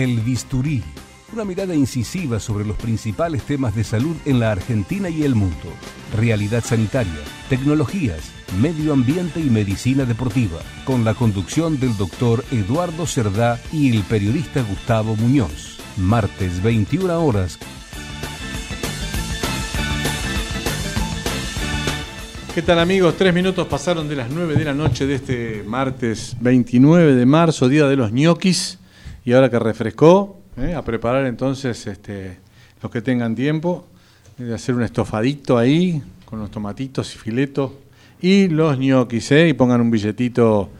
El bisturí, una mirada incisiva sobre los principales temas de salud en la Argentina y el mundo. Realidad sanitaria, tecnologías, medio ambiente y medicina deportiva, con la conducción del doctor Eduardo Cerdá y el periodista Gustavo Muñoz. Martes 21 horas. ¿Qué tal amigos? Tres minutos pasaron de las 9 de la noche de este martes 29 de marzo, día de los ñoquis. Y ahora que refrescó, ¿eh? a preparar entonces este, los que tengan tiempo, de hacer un estofadito ahí, con los tomatitos y filetos, y los ñoquis, ¿eh? y pongan un billetito,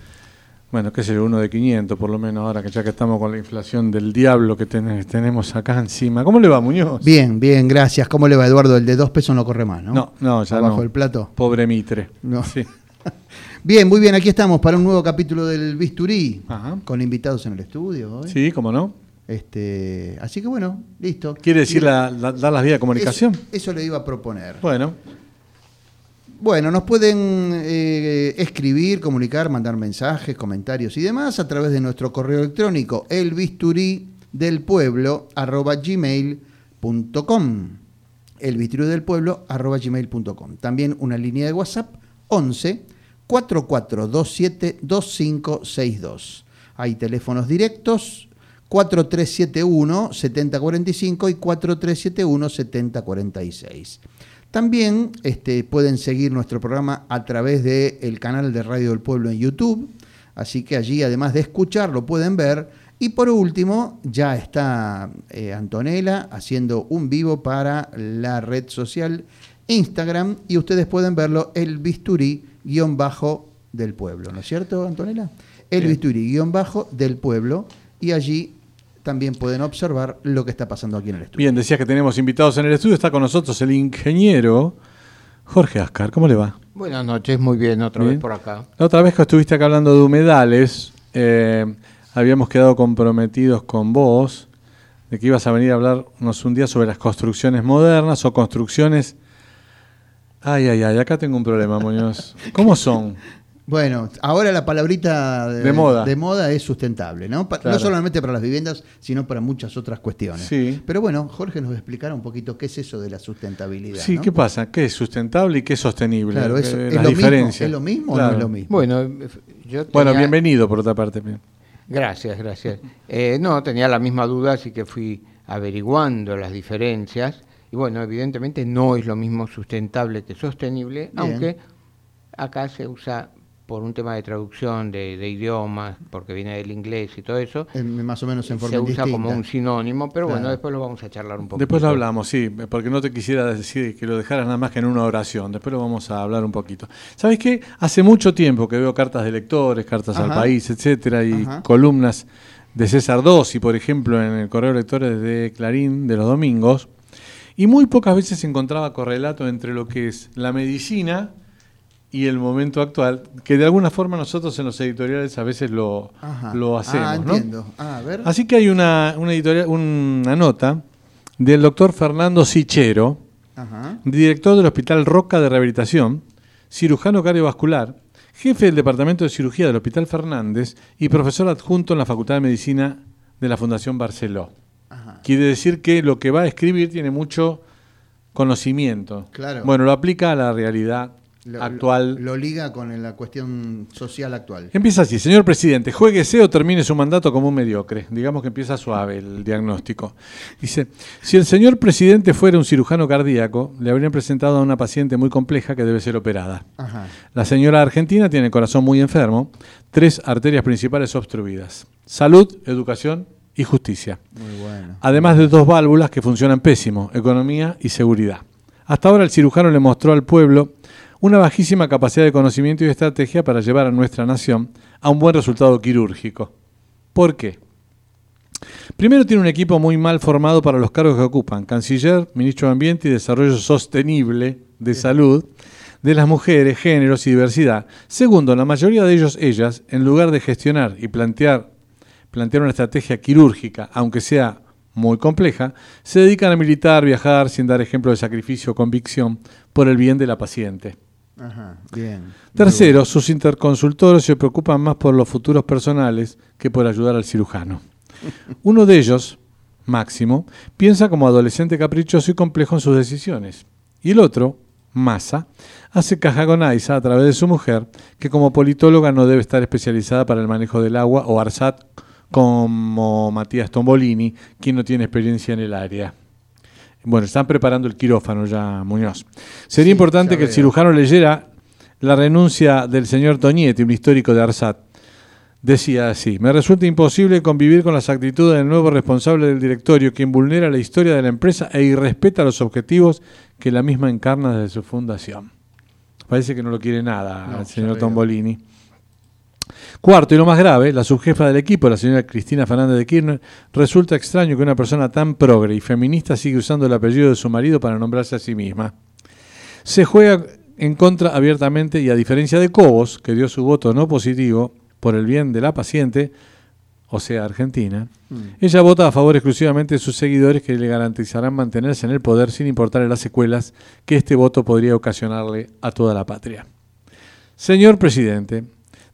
bueno, qué sé yo, uno de 500 por lo menos, ahora que ya que estamos con la inflación del diablo que tenemos acá encima. ¿Cómo le va, Muñoz? Bien, bien, gracias. ¿Cómo le va, Eduardo? El de dos pesos no corre más, ¿no? No, no, ya Abajo el plato. Pobre Mitre. No. Sí. Bien, muy bien, aquí estamos para un nuevo capítulo del Bisturí, con invitados en el estudio. Sí, cómo no. Este, así que bueno, listo. ¿Quiere decir dar las vías de comunicación? Eso, le iba a proponer. Bueno. Bueno, nos pueden eh, escribir, comunicar, mandar mensajes, comentarios y demás a través de nuestro correo electrónico elbisturídelpueblo arroba gmail.com elbisturídelpueblo arroba gmail.com También una línea de WhatsApp 11 4427 2562. Hay teléfonos directos 4371 7045 y 4371 7046. También este, pueden seguir nuestro programa a través del canal de Radio del Pueblo en YouTube, así que allí además de escucharlo pueden ver. Y por último, ya está eh, Antonella haciendo un vivo para la red social Instagram y ustedes pueden verlo el bisturí guion bajo del pueblo, ¿no es cierto, Antonella? El bisturí guion bajo del pueblo y allí también pueden observar lo que está pasando aquí en el estudio. Bien, decías que tenemos invitados en el estudio, está con nosotros el ingeniero Jorge Ascar, ¿cómo le va? Buenas noches, muy bien, otra vez por acá. La otra vez que estuviste acá hablando de humedales, eh, habíamos quedado comprometidos con vos de que ibas a venir a hablarnos un día sobre las construcciones modernas o construcciones Ay, ay, ay, acá tengo un problema, Muñoz. ¿Cómo son? Bueno, ahora la palabrita de, moda. de moda es sustentable, ¿no? No solamente para las viviendas, sino para muchas otras cuestiones. Sí. Pero bueno, Jorge nos explicará un poquito qué es eso de la sustentabilidad. Sí, ¿qué pasa? ¿Qué es sustentable y qué es sostenible? Claro, eso, eh, ¿es, lo mismo, ¿Es lo mismo o no es lo mismo? Bueno, yo bueno bienvenido por otra parte. Gracias, gracias. Eh, no, tenía la misma duda, así que fui averiguando las diferencias y bueno, evidentemente no es lo mismo sustentable que sostenible, aunque acá se usa por un tema de traducción de, idiomas, porque viene del inglés y todo eso. más o menos en forma Se usa como un sinónimo, pero bueno, después lo vamos a charlar un poco. Después lo hablamos, sí, porque no te quisiera decir que lo dejaras nada más que en una oración. Después lo vamos a hablar un poquito. ¿Sabes qué? Hace mucho tiempo que veo cartas de lectores, cartas al país, etcétera, y columnas de César Dossi, por ejemplo, en el correo de lectores de Clarín de los domingos y muy pocas veces se encontraba correlato entre lo que es la medicina y el momento actual, que de alguna forma nosotros en los editoriales a veces lo, lo hacemos. Ah, entiendo. Ah, Así que hay una, una, editorial, una nota del doctor Fernando Sichero, director del Hospital Roca de Rehabilitación, cirujano cardiovascular, jefe del Departamento de Cirugía del Hospital Fernández y profesor adjunto en la Facultad de Medicina de la Fundación Barceló. Quiere decir que lo que va a escribir tiene mucho conocimiento. Claro. Bueno, lo aplica a la realidad actual. Lo, liga con la cuestión social actual. Empieza así, señor presidente, jueguese o termine su mandato como un mediocre. Digamos que empieza suave el diagnóstico. Dice, si el señor presidente fuera un cirujano cardíaco, le habrían presentado a una paciente muy compleja que debe ser operada. La señora argentina tiene el corazón muy enfermo, tres arterias principales obstruidas. Salud, educación y justicia. Además de dos válvulas que funcionan pésimo, economía y seguridad. Hasta ahora el cirujano le mostró al pueblo una bajísima capacidad de conocimiento y estrategia para llevar a nuestra nación a un buen resultado quirúrgico. ¿Por qué? Primero tiene un equipo muy mal formado para los cargos que ocupan, canciller, ministro de Ambiente y Desarrollo Sostenible de Salud, de las mujeres, géneros y diversidad. Segundo, la mayoría de ellos, ellas, en lugar de gestionar y plantear, plantear una estrategia quirúrgica, aunque sea muy compleja, se dedican a militar, viajar sin dar ejemplo de sacrificio o convicción por el bien de la paciente. Tercero, sus interconsultores se preocupan más por los futuros personales que por ayudar al cirujano. Uno de ellos, Máximo, piensa como adolescente caprichoso y complejo en sus decisiones. Y el otro, Massa, hace caja con Aiza a través de su mujer, que como politóloga no debe estar especializada para el manejo del agua, o Arsat como Matías Tombolini, quien no tiene experiencia en el área. Bueno, están preparando el quirófano ya, Muñoz. Sería importante que el cirujano leyera la renuncia del señor Toñete, un histórico de Arsat. Decía así, me resulta imposible convivir con las actitudes del nuevo responsable del directorio, quien vulnera la historia de la empresa e irrespeta los objetivos que la misma encarna desde su fundación. Parece que no lo quiere nada el señor Tombolini. Cuarto, y lo más grave, la subjefa del equipo, la señora Cristina Fernández de Kirchner, resulta extraño que una persona tan progre y feminista siga usando el apellido de su marido para nombrarse a sí misma. Se juega en contra abiertamente y a diferencia de Cobos, que dio su voto no positivo por el bien de la paciente, o sea, Argentina, mm. ella vota a favor exclusivamente de sus seguidores que le garantizarán mantenerse en el poder sin importar las secuelas que este voto podría ocasionarle a toda la patria. Señor presidente,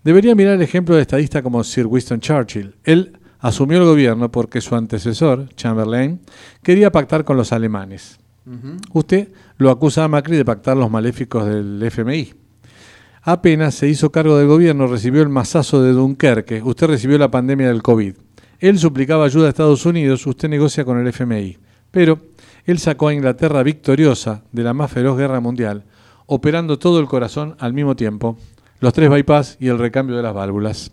Debería mirar el ejemplo de estadista como Sir Winston Churchill. Él asumió el gobierno porque su antecesor, Chamberlain, quería pactar con los alemanes. Usted lo acusa a Macri de pactar los maléficos del FMI. Apenas se hizo cargo del gobierno, recibió el masazo de Dunkerque. Usted recibió la pandemia del COVID. Él suplicaba ayuda a Estados Unidos, usted negocia con el FMI. Pero él sacó a Inglaterra victoriosa de la más feroz guerra mundial, operando todo el corazón al mismo tiempo los tres bypass y el recambio de las válvulas.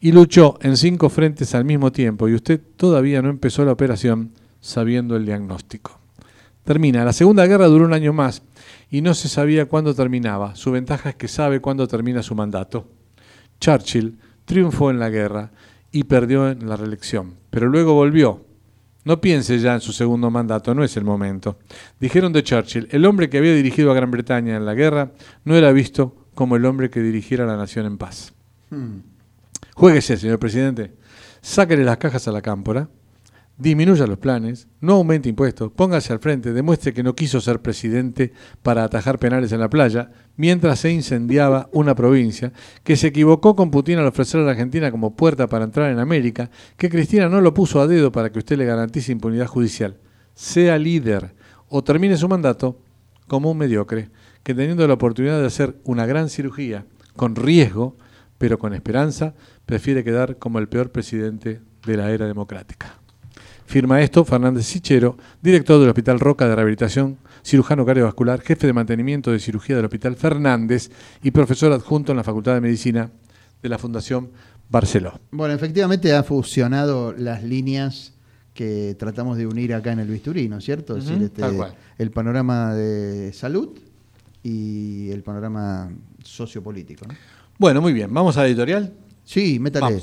Y luchó en cinco frentes al mismo tiempo y usted todavía no empezó la operación sabiendo el diagnóstico. Termina. La Segunda Guerra duró un año más y no se sabía cuándo terminaba. Su ventaja es que sabe cuándo termina su mandato. Churchill triunfó en la guerra y perdió en la reelección, pero luego volvió. No piense ya en su segundo mandato, no es el momento. Dijeron de Churchill, el hombre que había dirigido a Gran Bretaña en la guerra no era visto como el hombre que dirigiera la nación en paz. Hmm. Juéguese, señor presidente. Sáquele las cajas a la cámpora, disminuya los planes, no aumente impuestos, póngase al frente, demuestre que no quiso ser presidente para atajar penales en la playa, mientras se incendiaba una provincia, que se equivocó con Putin al ofrecer a la Argentina como puerta para entrar en América, que Cristina no lo puso a dedo para que usted le garantice impunidad judicial. Sea líder o termine su mandato como un mediocre que teniendo la oportunidad de hacer una gran cirugía con riesgo, pero con esperanza, prefiere quedar como el peor presidente de la era democrática. Firma esto Fernández Sichero, director del Hospital Roca de Rehabilitación, cirujano cardiovascular, jefe de mantenimiento de cirugía del Hospital Fernández y profesor adjunto en la Facultad de Medicina de la Fundación Barceló. Bueno, efectivamente ha fusionado las líneas que tratamos de unir acá en el bisturí, ¿no es cierto? Este, el panorama de salud y el panorama sociopolítico. Bueno, muy bien. ¿Vamos a la editorial? Sí, métale.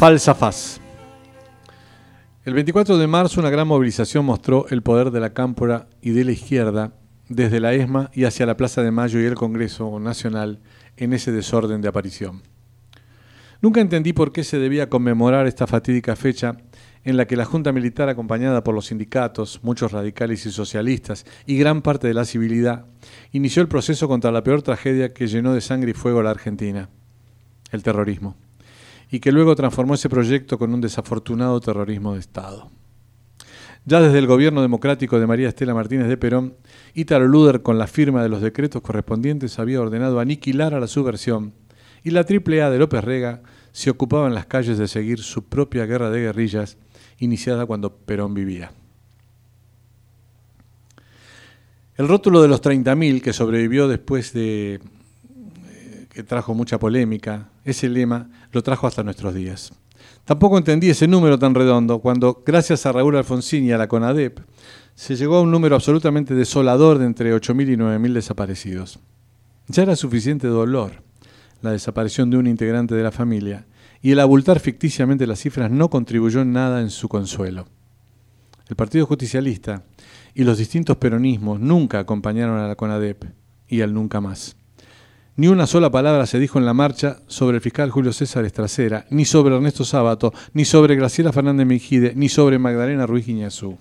Falsa faz. El 24 de marzo una gran movilización mostró el poder de la cámpora y de la izquierda desde la ESMA y hacia la Plaza de Mayo y el Congreso Nacional en ese desorden de aparición. Nunca entendí por qué se debía conmemorar esta fatídica fecha en la que la Junta Militar, acompañada por los sindicatos, muchos radicales y socialistas, y gran parte de la civilidad, inició el proceso contra la peor tragedia que llenó de sangre y fuego a la Argentina, el terrorismo, y que luego transformó ese proyecto con un desafortunado terrorismo de Estado. Ya desde el gobierno democrático de María Estela Martínez de Perón, Ítalo Luder, con la firma de los decretos correspondientes, había ordenado aniquilar a la subversión, y la AAA de López Rega se ocupaba en las calles de seguir su propia guerra de guerrillas iniciada cuando Perón vivía. El rótulo de los 30.000, que sobrevivió después de que trajo mucha polémica, ese lema lo trajo hasta nuestros días. Tampoco entendí ese número tan redondo cuando, gracias a Raúl Alfonsín y a la CONADEP, se llegó a un número absolutamente desolador de entre 8.000 y 9.000 desaparecidos. Ya era suficiente dolor la desaparición de un integrante de la familia y el abultar ficticiamente las cifras no contribuyó en nada en su consuelo. El Partido Justicialista y los distintos peronismos nunca acompañaron a la CONADEP y al nunca más. Ni una sola palabra se dijo en la marcha sobre el fiscal Julio César Estracera, ni sobre Ernesto Sábato, ni sobre Graciela Fernández Mejide, ni sobre Magdalena Ruiz Guiñazú.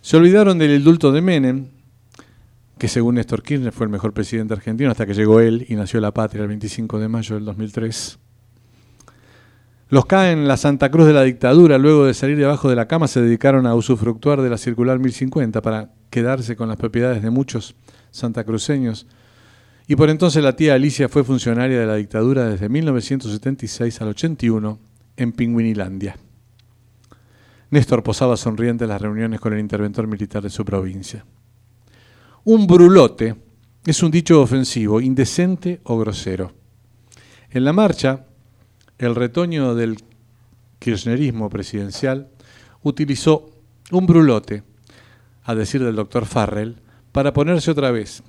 Se olvidaron del indulto de Menem, que según Néstor Kirchner fue el mejor presidente argentino hasta que llegó él y nació la patria el 25 de mayo del 2003. Los caen en la Santa Cruz de la dictadura, luego de salir debajo de la cama, se dedicaron a usufructuar de la circular 1050 para quedarse con las propiedades de muchos santacruceños. Y por entonces la tía Alicia fue funcionaria de la dictadura desde 1976 al 81 en Pingüinilandia. Néstor posaba sonriente en las reuniones con el interventor militar de su provincia. Un brulote es un dicho ofensivo, indecente o grosero. En la marcha, el retoño del kirchnerismo presidencial utilizó un brulote, a decir del doctor Farrell, para ponerse otra vez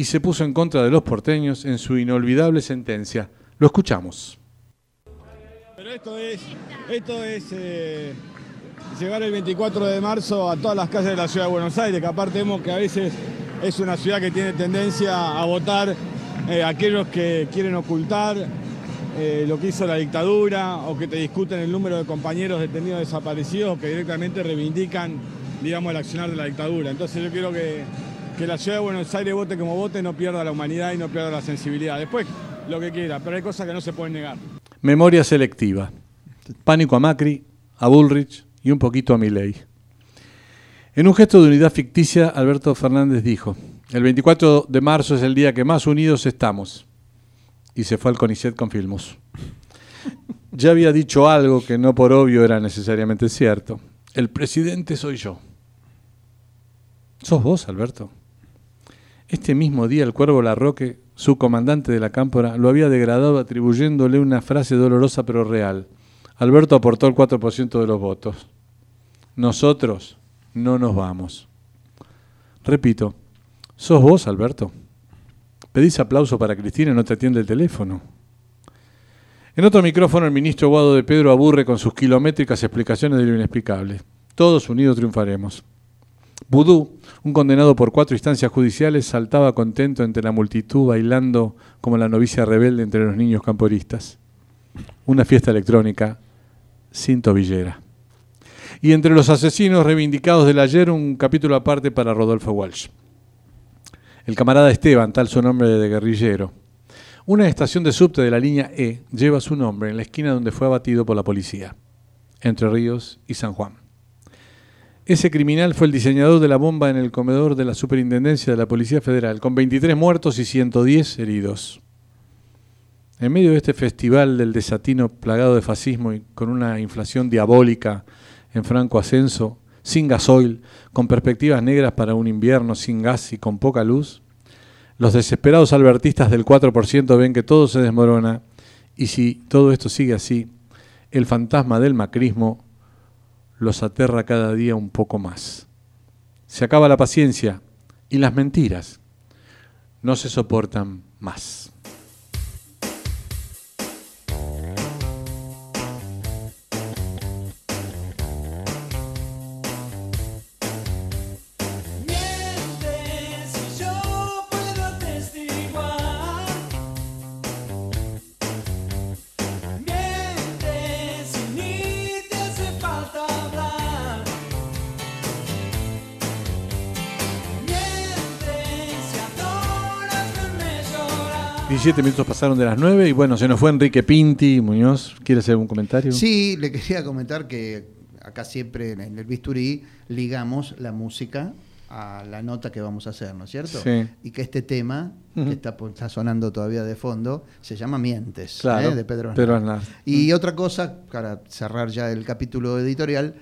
y se puso en contra de los porteños en su inolvidable sentencia. Lo escuchamos. Pero esto es, esto es eh, llegar el 24 de marzo a todas las calles de la ciudad de Buenos Aires, que aparte vemos que a veces es una ciudad que tiene tendencia a votar eh, aquellos que quieren ocultar eh, lo que hizo la dictadura o que te discuten el número de compañeros detenidos desaparecidos que directamente reivindican, digamos, el accionar de la dictadura. Entonces yo quiero que, que la ciudad de Buenos Aires vote como vote, no pierda la humanidad y no pierda la sensibilidad. Después, lo que quiera, pero hay cosas que no se pueden negar. Memoria selectiva. Pánico a Macri, a Bullrich y un poquito a Milei. En un gesto de unidad ficticia, Alberto Fernández dijo, el 24 de marzo es el día que más unidos estamos y se fue al CONICET con Filmus. Ya había dicho algo que no por obvio era necesariamente cierto. El presidente soy yo. ¿Sos vos, Alberto? Este mismo día el Cuervo Larroque, su comandante de la cámpora, lo había degradado atribuyéndole una frase dolorosa pero real. Alberto aportó el 4% de los votos. Nosotros no nos vamos. Repito, ¿sos vos, Alberto? Pedís aplauso para Cristina y no te atiende el teléfono. En otro micrófono, el ministro Guado de Pedro aburre con sus kilométricas explicaciones de lo inexplicable. Todos unidos triunfaremos. Vudú, un condenado por cuatro instancias judiciales, saltaba contento entre la multitud bailando como la novicia rebelde entre los niños camporistas. Una fiesta electrónica sin tobillera. Y entre los asesinos reivindicados del ayer, un capítulo aparte para Rodolfo Walsh. El camarada Esteban, tal su nombre de guerrillero. Una estación de subte de la línea E lleva su nombre en la esquina donde fue abatido por la policía, entre Ríos y San Juan. Ese criminal fue el diseñador de la bomba en el comedor de la Superintendencia de la Policía Federal, con 23 muertos y 110 heridos. En medio de este festival del desatino plagado de fascismo y con una inflación diabólica en franco ascenso, sin gasoil, con perspectivas negras para un invierno sin gas y con poca luz, los desesperados albertistas del 4% ven que todo se desmorona y si todo esto sigue así, el fantasma del macrismo los aterra cada día un poco más. Se acaba la paciencia y las mentiras no se soportan más. 17 minutos pasaron de las 9 y bueno, se nos fue Enrique Pinti. Muñoz, ¿quiere hacer un comentario? Sí, le quería comentar que acá siempre en el bisturí ligamos la música a la nota que vamos a hacer, ¿no es cierto? Sí. Y que este tema, que está, está, sonando todavía de fondo, se llama Mientes, claro, ¿eh? de Pedro Aznar. Pedro Aznar. Y otra cosa, para cerrar ya el capítulo editorial,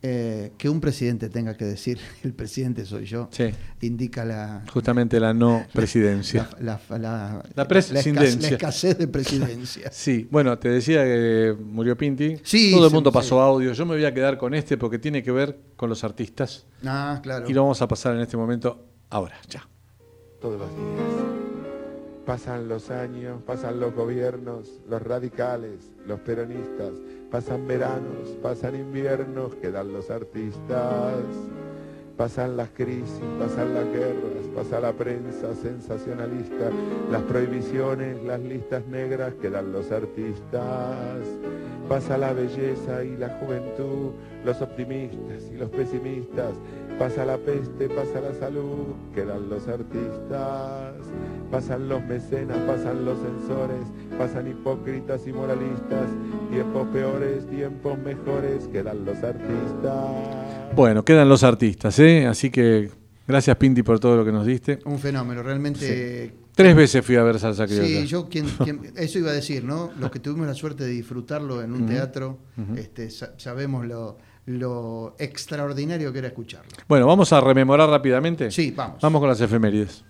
eh, que un presidente tenga que decir, el presidente soy yo, sí. indica la... Justamente la no presidencia. La, la, la, la presidencia. La escasez de presidencia. sí, bueno, te decía que murió Pinti. Sí, Todo el mundo sí, pasó sí. audio. Yo me voy a quedar con este porque tiene que ver con los artistas. Ah, claro. Y lo vamos a pasar en este momento ahora, ya. Todos los días. Pasan los años, pasan los gobiernos, los radicales, los peronistas, pasan veranos, pasan inviernos, quedan los artistas, pasan las crisis, pasan las guerras, pasa la prensa sensacionalista, las prohibiciones, las listas negras, quedan los artistas, pasa la belleza y la juventud, los optimistas y los pesimistas, pasa la peste, pasa la salud, quedan los artistas, pasan los mecenas, pasan los censores, pasan hipócritas y moralistas, tiempos peores, tiempos mejores, quedan los artistas. Bueno, quedan los artistas, ¿eh? Así que gracias Pinti por todo lo que nos diste. Un fenómeno, realmente... Sí. Tres veces fui a ver Salsa Criolla. Sí, yo quien, quien, eso iba a decir, ¿no? Los que tuvimos la suerte de disfrutarlo en un uh -huh. teatro, uh -huh. este, sabemos lo, lo extraordinario que era escucharlo. Bueno, vamos a rememorar rápidamente. Sí, vamos. Vamos con las efemérides.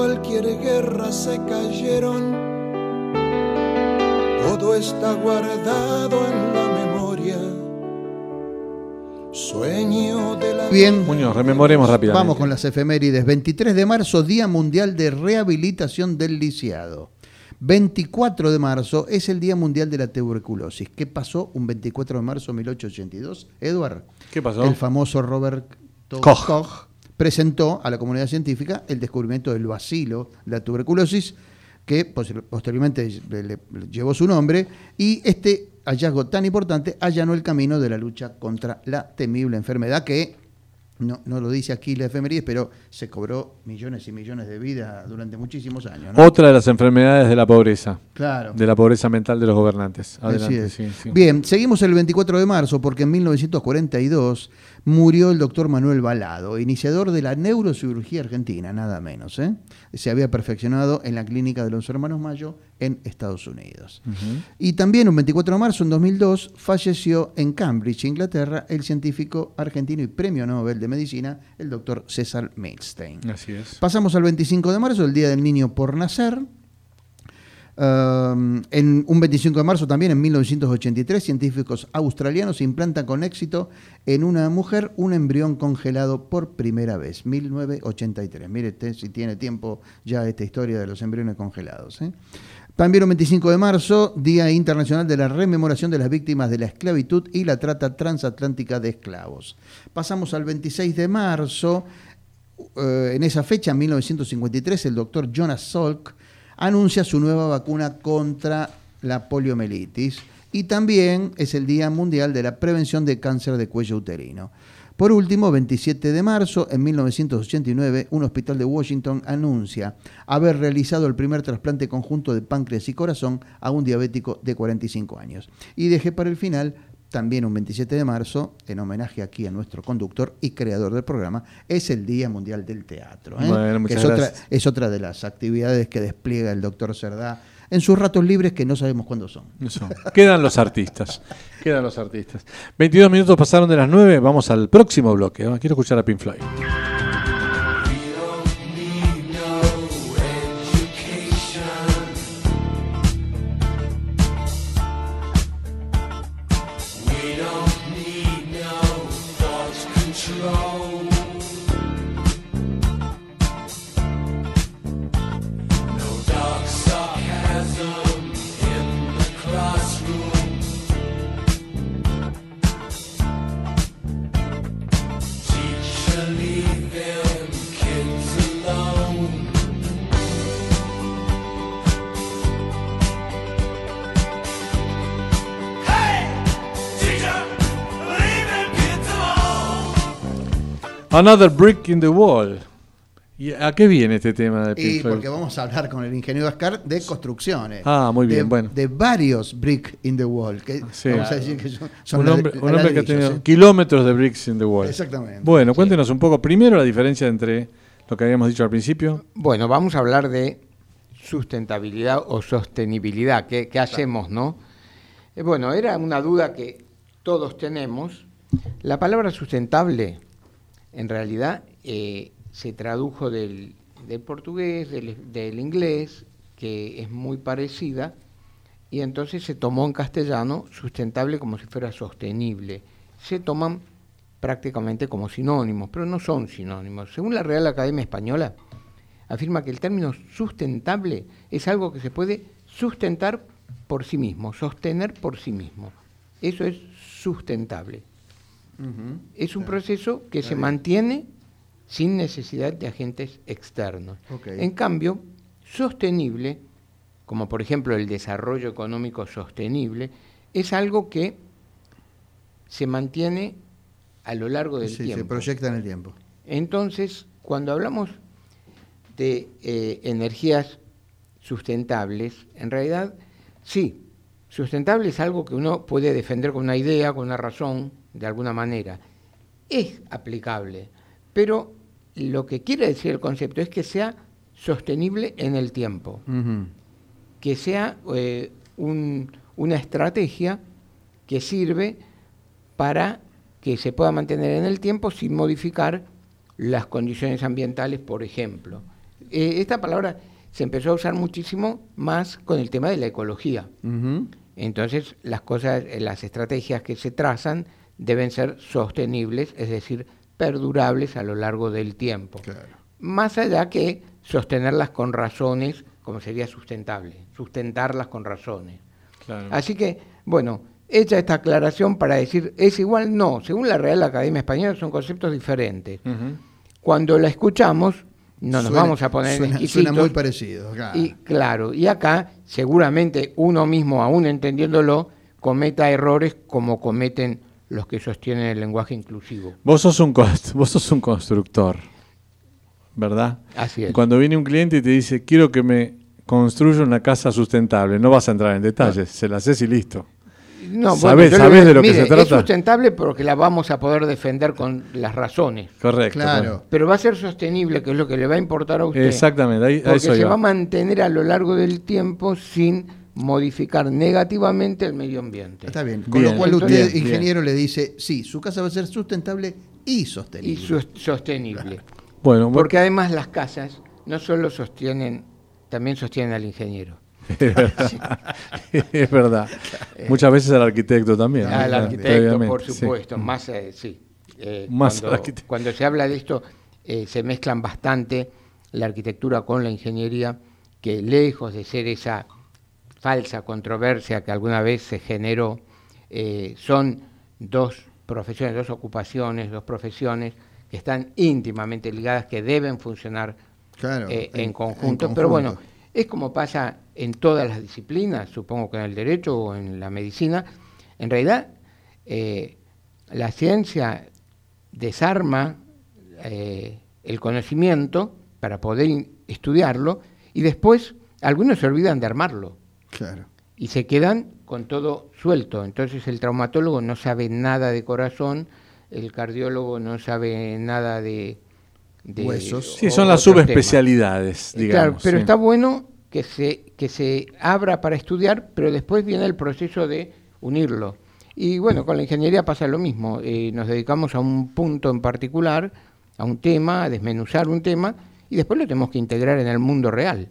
Cualquier guerra se cayeron. Todo está guardado en la memoria. Sueño de la Bien. Muñoz, rememoremos rápidamente. Vamos con las efemérides. 23 de marzo, Día Mundial de Rehabilitación del Lisiado. 24 de marzo es el Día Mundial de la Tuberculosis. ¿Qué pasó un 24 de marzo de 1882? Edward. ¿Qué pasó? El famoso Robert Koch. Koch presentó a la comunidad científica el descubrimiento del bacilo, la tuberculosis, que posteriormente le llevó su nombre, y este hallazgo tan importante allanó el camino de la lucha contra la temible enfermedad que, no, no lo dice aquí la efemérides, pero se cobró millones y millones de vidas durante muchísimos años. ¿no? Otra de las enfermedades de la pobreza. Claro. De la pobreza mental de los gobernantes. Adelante, sí. Bien, seguimos el 24 de marzo porque en 1942 murió el doctor Manuel Balado, iniciador de la neurocirugía argentina, nada menos. ¿eh? Se había perfeccionado en la clínica de los hermanos Mayo en Estados Unidos. Uh -huh. Y también un 24 de marzo, en 2002, falleció en Cambridge, Inglaterra, el científico argentino y premio Nobel de Medicina, el doctor César Milstein. Así es. Pasamos al 25 de marzo, el Día del Niño por Nacer. Uh, en un 25 de marzo también, en 1983, científicos australianos implantan con éxito en una mujer un embrión congelado por primera vez, 1983. Mire si tiene tiempo ya esta historia de los embriones congelados. ¿eh? También un 25 de marzo, Día Internacional de la Rememoración de las Víctimas de la Esclavitud y la Trata Transatlántica de Esclavos. Pasamos al 26 de marzo, uh, en esa fecha, en 1953, el doctor Jonas Salk anuncia su nueva vacuna contra la poliomielitis y también es el Día Mundial de la Prevención de Cáncer de Cuello Uterino. Por último, 27 de marzo, en 1989, un hospital de Washington anuncia haber realizado el primer trasplante conjunto de páncreas y corazón a un diabético de 45 años. Y dejé para el final también un 27 de marzo, en homenaje aquí a nuestro conductor y creador del programa, es el Día Mundial del Teatro. ¿eh? Bueno, que es, otra, es otra de las actividades que despliega el doctor Cerdá en sus ratos libres que no sabemos cuándo son. Quedan los artistas. Quedan los artistas. 22 minutos pasaron de las 9, vamos al próximo bloque. Quiero escuchar a Pink. Another Brick in the Wall. ¿Y a qué viene este tema de Y porque vamos a hablar con el ingeniero Ascar de construcciones. Ah, muy bien, de, bueno. De varios brick in the wall. Que Sí. Vamos a decir que son, son un hombre, un hombre que ha tenido ¿sí? kilómetros de bricks in the wall. Exactamente. Bueno, cuéntenos un poco primero la diferencia entre lo que habíamos dicho al principio. Bueno, vamos a hablar de sustentabilidad o sostenibilidad. ¿Qué, qué hacemos, no? Eh, bueno, era una duda que todos tenemos. La palabra sustentable, en realidad, eh, se tradujo del, portugués, del, del inglés, que es muy parecida, y entonces se tomó en castellano sustentable como si fuera sostenible. Se toman prácticamente como sinónimos, pero no son sinónimos. Según la Real Academia Española, afirma que el término sustentable es algo que se puede sustentar por sí mismo, sostener por sí mismo. Eso es sustentable. Es un proceso que se mantiene sin necesidad de agentes externos. En cambio, sostenible, como por ejemplo el desarrollo económico sostenible, es algo que se mantiene a lo largo del Sí, se tiempo. proyecta en el tiempo. Entonces, cuando hablamos de eh, energías sustentables, en realidad, sí, sustentable es algo que uno puede defender con una idea, con una razón, de alguna manera. Es aplicable, pero lo que quiere decir el concepto es que sea sostenible en el tiempo, que sea eh, un- una estrategia que sirve para que se pueda mantener en el tiempo sin modificar las condiciones ambientales, por ejemplo. Eh, esta palabra se empezó a usar muchísimo más con el tema de la ecología. Entonces, las cosas, eh, las estrategias que se trazan deben ser sostenibles, es decir, perdurables a lo largo del tiempo. Claro. Más allá que sostenerlas con razones, como sería sustentable, sustentarlas con razones. Claro. Así que, bueno, hecha esta aclaración para decir, ¿es igual? No, según la Real Academia Española son conceptos diferentes. Cuando la escuchamos, no nos Suena- vamos a poner suena, exquisitos. suena muy parecido. claro. Y claro, y acá seguramente uno mismo, aún entendiéndolo, cometa errores como cometen los que sostienen el lenguaje inclusivo. Vos sos un vos sos un constructor, ¿verdad? Así es. Cuando viene un cliente y te dice, quiero que me construya una casa sustentable, no vas a entrar en detalles, se la haces y listo. No, Sabés- a- de lo que se trata. Es sustentable porque la vamos a poder defender con las razones. Correcto. Claro. Pero va a ser sostenible, que es lo que le va a importar a usted. Exactamente, ahí, Porque eso se iba. va a mantener a lo largo del tiempo sin modificar negativamente el medio ambiente. Está bien. Con Bien, lo cual entonces- usted, bien, ingeniero, le dice, sí, su casa va a ser sustentable y Y sostenible. sus- sostenible. Bueno, bu- Porque además las casas no solo sostienen, también sostienen al ingeniero. es verdad. es verdad. Muchas veces al arquitecto también. al Claro, arquitecto, obviamente, por sí. supuesto. Más, eh, sí. Eh, Más al cuando, arquitecto. cuando se habla de esto, eh, se mezclan bastante la arquitectura con la ingeniería, que lejos de ser esa falsa controversia que alguna vez se generó, eh, son dos profesiones, dos ocupaciones, dos profesiones que están íntimamente ligadas, que deben funcionar Claro, eh, en, en- conjunto. en Pero bueno, es como pasa en todas las disciplinas, supongo que en el derecho o en la medicina. En realidad, eh, la ciencia desarma el conocimiento para poder estudiarlo y después algunos se olvidan de armarlo Claro. y se quedan con todo suelto. Entonces el traumatólogo no sabe nada de corazón, el cardiólogo no sabe nada de... de Huesos. Sí, son las subespecialidades, Eh, digamos. Claro, pero sí. está bueno que se, que se abra para estudiar, pero después viene el proceso de unirlo. Y bueno, con la ingeniería pasa lo mismo. eh, nos dedicamos a un punto en particular, a un tema, a desmenuzar un tema, y después lo tenemos que integrar en el mundo real.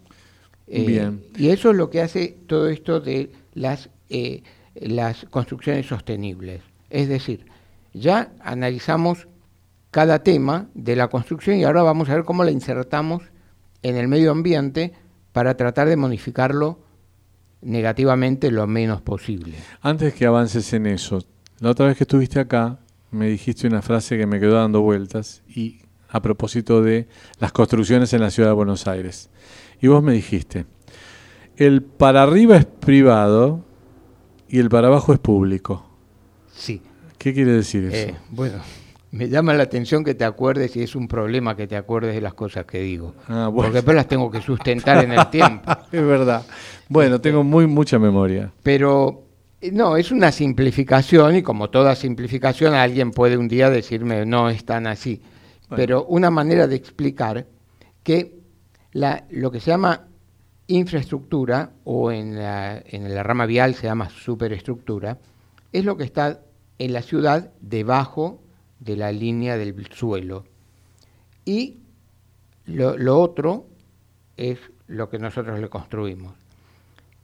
Eh, Bien. Y eso es lo que hace todo esto de las, eh, las construcciones sostenibles. Es decir, ya analizamos cada tema de la construcción y ahora vamos a ver cómo la insertamos en el medio ambiente para tratar de modificarlo negativamente lo menos posible. Antes que avances en eso, la otra vez que estuviste acá, me dijiste una frase que me quedó dando vueltas y a propósito de las construcciones en la ciudad de Buenos Aires. Y vos me dijiste, el para arriba es privado y el para abajo es público. Sí. ¿Qué quiere decir eso? Eh, bueno, me llama la atención que te acuerdes y es un problema que te acuerdes de las cosas que digo. Ah, porque después las tengo que sustentar en el tiempo. es verdad. Bueno, este, tengo muy mucha memoria. Pero eh, no, es una simplificación y como toda simplificación alguien puede un día decirme no es tan así. Pero una manera de explicar que la, lo que se llama infraestructura o en la, en la rama vial se llama superestructura, es lo que está en la ciudad debajo de la línea del suelo. Y lo, otro es lo que nosotros le construimos.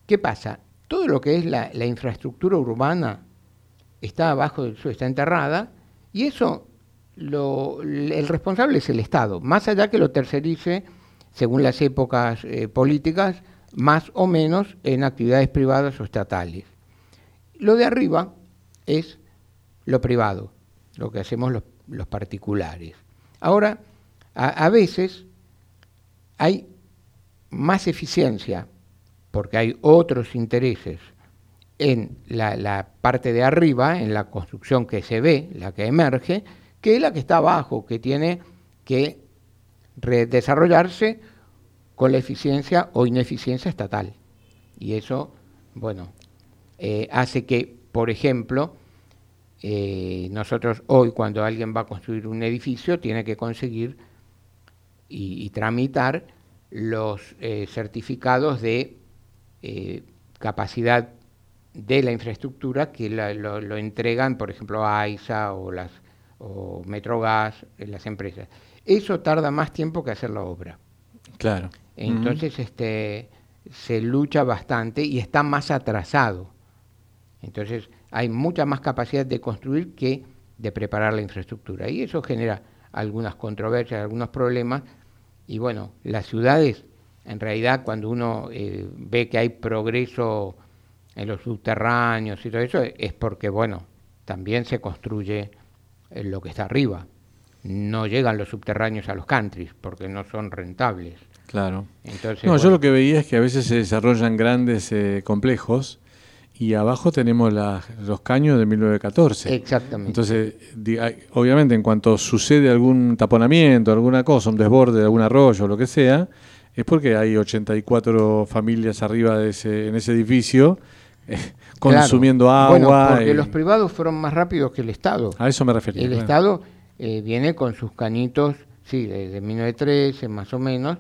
¿Qué pasa? Todo lo que es la, infraestructura urbana está abajo del suelo, está enterrada, y eso lo, el responsable es el Estado, más allá que lo tercerice, según las épocas eh, políticas, más o menos en actividades privadas o estatales. Lo de arriba es lo privado lo que hacemos los, particulares. Ahora, a, veces hay más eficiencia, porque hay otros intereses en la, parte de arriba, en la construcción que se ve, la que emerge, que la que está abajo, que tiene que desarrollarse con la eficiencia o ineficiencia estatal. Y eso, bueno, eh, hace que, por ejemplo, eh, nosotros hoy cuando alguien va a construir un edificio tiene que conseguir y, tramitar los eh, certificados de capacidad de la infraestructura que lo, entregan, por ejemplo, a AISA o, las, o Metrogas, las empresas. Eso tarda más tiempo que hacer la obra. Claro. Entonces, este, se lucha bastante y está más atrasado. Entonces, hay mucha más capacidad de construir que de preparar la infraestructura. Y eso genera algunas controversias, algunos problemas. Y bueno, las ciudades, en realidad, cuando uno eh, ve que hay progreso en los subterráneos y todo eso, es porque, bueno, también se construye lo que está arriba. No llegan los subterráneos a los countries porque no son rentables. Claro. Entonces, no, yo lo que veía es que a veces se desarrollan grandes eh, complejos y abajo tenemos los caños de 1914. Exactamente. Entonces, obviamente, en cuanto sucede algún taponamiento, alguna cosa, un desborde de algún arroyo, lo que sea, es porque hay 84 familias arriba de ese, en ese edificio eh, consumiendo agua. Bueno, porque los privados fueron más rápidos que el Estado. A eso me refería. El Estado eh, viene con sus cañitos, sí, desde 1913 más o menos,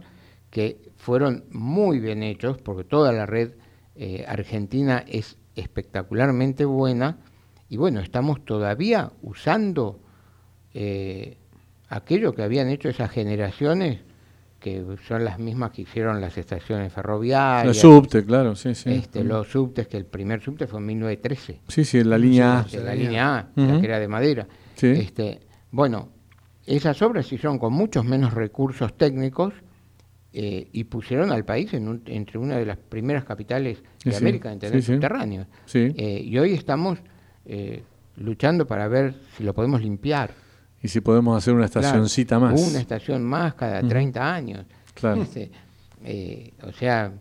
que fueron muy bien hechos, porque toda la red eh, argentina es espectacularmente buena y bueno, estamos todavía usando eh, aquello que habían hecho esas generaciones que son las mismas que hicieron las estaciones ferroviarias. Los subtes, claro, sí, sí. Este, los subtes, que el primer subte fue en 1913. Sí, sí, en la línea A. la línea A, la que era de madera. Este, bueno, esas obras se hicieron con muchos menos recursos técnicos eh, y pusieron al país en entre una de las primeras capitales de América en tener subterráneos. Eh, y hoy estamos eh, luchando para ver si lo podemos limpiar. Y si podemos hacer una estacioncita más. Una estación más cada 30 años. Claro. Este, o sea,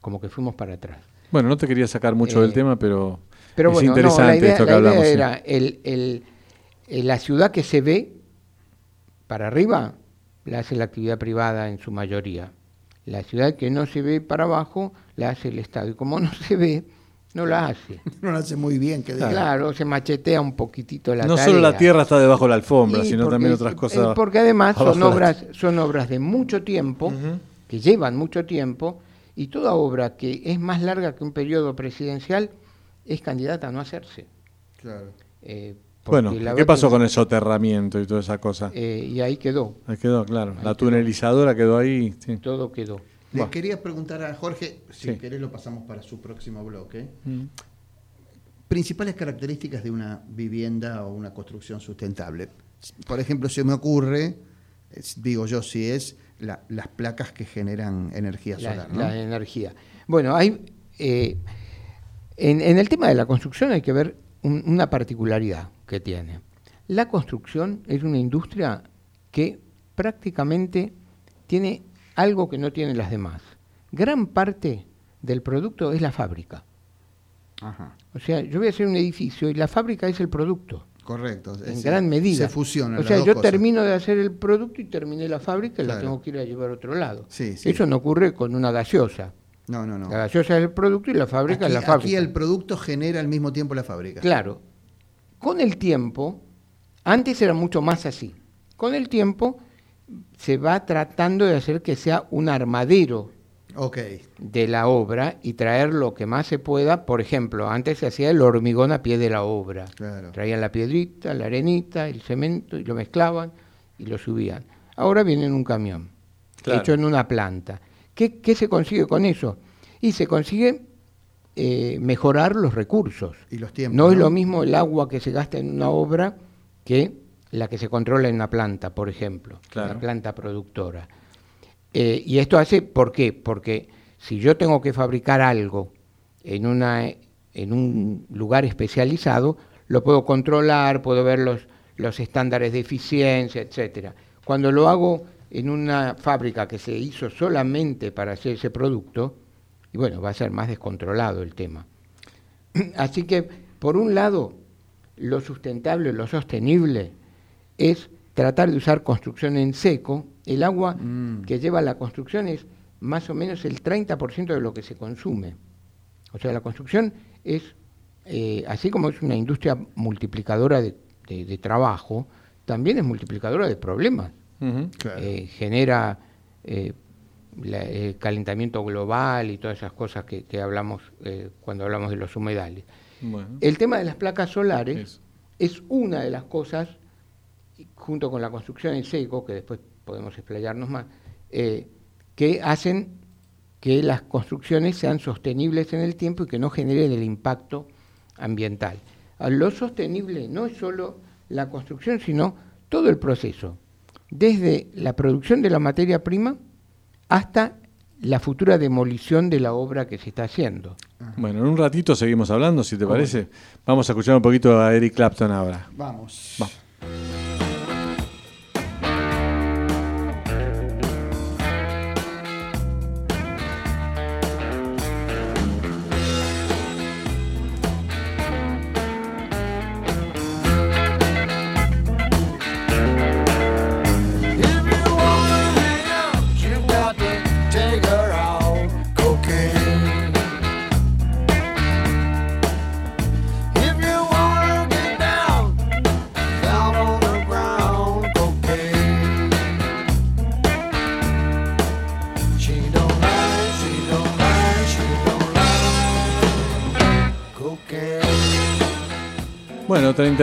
como que fuimos para atrás. Bueno, no te quería sacar mucho del tema, pero, es interesante esto que la hablamos. Idea era el, el, la ciudad que se ve para arriba la hace la actividad privada en su mayoría. La ciudad que no se ve para abajo la hace el Estado. Y como no se ve, no la hace. No la hace muy bien. Que claro, se machetea un poquitito la No solo la tierra está debajo de la alfombra, sino también otras cosas. Porque además son obras, son obras de mucho tiempo, que llevan mucho tiempo, y toda obra que es más larga que un periodo presidencial es candidata a no hacerse. Claro. Eh, bueno, ¿qué pasó con el soterramiento y toda esa cosa? Eh, y ahí quedó. Ahí quedó, claro. la tunelizadora quedó ahí. Todo quedó. Le quería preguntar a Jorge, si querés lo pasamos para su próximo bloque. Mm. Principales características de una vivienda o una construcción sustentable. Por ejemplo, se me ocurre, digo yo, si es las placas que generan energía solar. La, energía. Bueno, hay eh, en, el tema de la construcción hay que ver una particularidad que tiene. La construcción es una industria que prácticamente tiene algo que no tienen las demás. Gran parte del producto es la fábrica. O sea, yo voy a hacer un edificio y la fábrica es el producto. Correcto. En gran medida. Se fusionan. O sea, yo termino de hacer el producto y terminé la fábrica y la tengo que ir a llevar a otro lado. Eso no ocurre con una gaseosa. No, no, no. La gaseosa es el producto y la fábrica es la fábrica. Aquí el producto genera al mismo tiempo la fábrica. Claro. Con el tiempo, antes era mucho más así. Con el tiempo se va tratando de hacer que sea un armadero de la obra y traer lo que más se pueda. Por ejemplo, antes se hacía el hormigón a pie de la obra. Traían la piedrita, la arenita, el cemento y lo mezclaban y lo subían. Ahora viene en un camión, hecho en una planta. ¿Qué, se consigue con eso? Y se consigue eh, mejorar los recursos. Y los tiempos. No, es lo mismo el agua que se gasta en una obra que la que se controla en una planta, por ejemplo, una planta productora. Eh, y esto hace, ¿por qué? Porque si yo tengo que fabricar algo en, una, en un lugar especializado, lo puedo controlar, puedo ver los, los estándares de eficiencia, etcétera. Cuando lo hago en una fábrica que se hizo solamente para hacer ese producto, y bueno, va a ser más descontrolado el tema. Así que, por un lado, lo sustentable, lo sostenible, es tratar de usar construcción en seco. El agua mm. que lleva la construcción es más o menos el 30% de lo que se consume. O sea, la construcción es, eh, así como es una industria multiplicadora de, trabajo, también es multiplicadora de problemas. Eh, genera eh, el calentamiento global y todas esas cosas que, hablamos cuando hablamos de los humedales. El tema de las placas solares es una de las cosas junto con la construcción en seco, que después podemos explayarnos más, eh, que hacen que las construcciones sean sostenibles en el tiempo y que no generen el impacto ambiental. Lo sostenible no es solo la construcción, sino todo el proceso, desde la producción de la materia prima hasta la futura demolición de la obra que se está haciendo. Bueno, en un ratito seguimos hablando, si te parece. Vamos a escuchar un poquito a Eric Clapton ahora. Vamos. Vamos.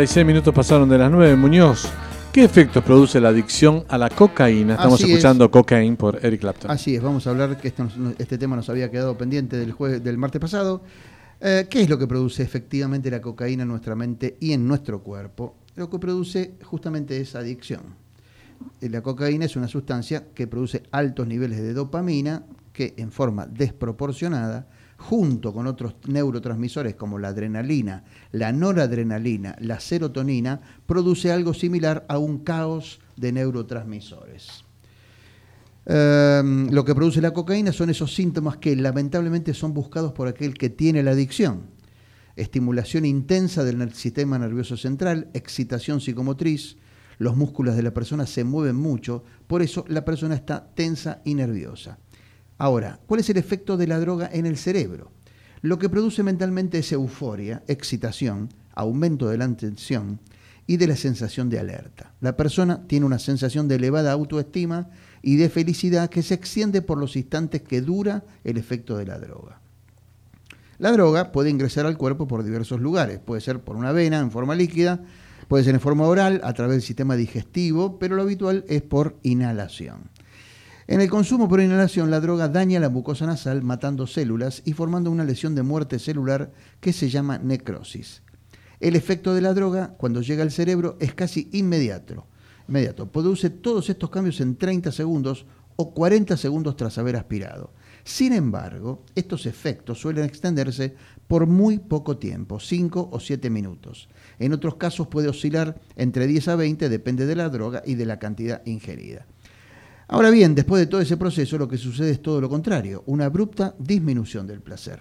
36 minutos pasaron de las 9. Muñoz, ¿qué efectos produce la adicción a la cocaína? Estamos escuchando Cocaine por Eric Clapton. Así es, vamos a hablar que este, tema nos había quedado pendiente del, jueves, del martes pasado. Eh, ¿Qué es lo que produce efectivamente la cocaína en nuestra mente y en nuestro cuerpo? Lo que produce justamente es adicción. Eh, la cocaína es una sustancia que produce altos niveles de dopamina que en forma desproporcionada junto con otros neurotransmisores como la adrenalina, la noradrenalina, la serotonina, produce algo similar a un caos de neurotransmisores. Em, lo que produce la cocaína son esos síntomas que lamentablemente son buscados por aquel que tiene la adicción. Estimulación intensa del sistema nervioso central, excitación psicomotriz, los músculos de la persona se mueven mucho, por eso la persona está tensa y nerviosa. Ahora, ¿cuál es el efecto de la droga en el cerebro? Lo que produce mentalmente es euforia, excitación, aumento de la atención y de la sensación de alerta. La persona tiene una sensación de elevada autoestima y de felicidad que se extiende por los instantes que dura el efecto de la droga. La droga puede ingresar al cuerpo por diversos lugares, puede ser por una vena en forma líquida, puede ser en forma oral, a través del sistema digestivo, pero lo habitual es por inhalación. En el consumo por inhalación, la droga daña la mucosa nasal matando células y formando una lesión de muerte celular que se llama necrosis. El efecto de la droga, cuando llega al cerebro, es casi inmediato. inmediato. Produce todos estos cambios en 30 segundos o 40 segundos tras haber aspirado. Sin embargo, estos efectos suelen extenderse por muy poco tiempo, 5 o 7 minutos. En otros casos puede oscilar entre 10 a 20, depende de la droga y de la cantidad ingerida. Ahora bien, después de todo ese proceso, lo que sucede es todo lo contrario, una abrupta disminución del placer.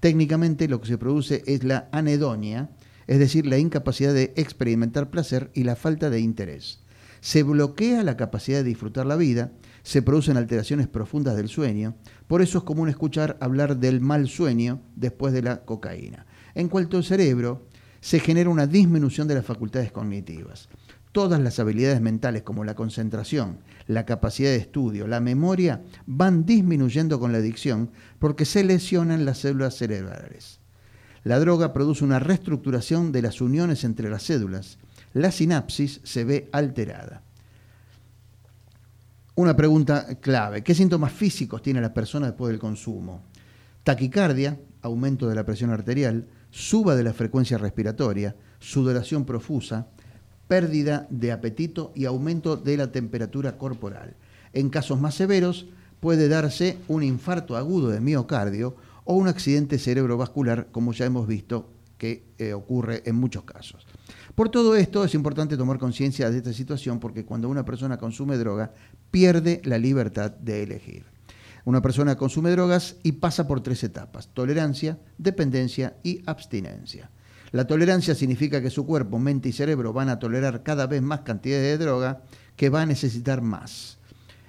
Técnicamente lo que se produce es la anedonia, es decir, la incapacidad de experimentar placer y la falta de interés. Se bloquea la capacidad de disfrutar la vida, se producen alteraciones profundas del sueño, por eso es común escuchar hablar del mal sueño después de la cocaína. En cuanto al cerebro, se genera una disminución de las facultades cognitivas. Todas las habilidades mentales como la concentración, la capacidad de estudio, la memoria, van disminuyendo con la adicción porque se lesionan las células cerebrales. La droga produce una reestructuración de las uniones entre las células. La sinapsis se ve alterada. Una pregunta clave. ¿Qué síntomas físicos tiene la persona después del consumo? Taquicardia, aumento de la presión arterial, suba de la frecuencia respiratoria, sudoración profusa, pérdida de apetito y aumento de la temperatura corporal. En casos más severos puede darse un infarto agudo de miocardio o un accidente cerebrovascular, como ya hemos visto que eh, ocurre en muchos casos. Por todo esto es importante tomar conciencia de esta situación porque cuando una persona consume droga pierde la libertad de elegir. Una persona consume drogas y pasa por tres etapas, tolerancia, dependencia y abstinencia. La tolerancia significa que su cuerpo, mente y cerebro van a tolerar cada vez más cantidad de droga que va a necesitar más.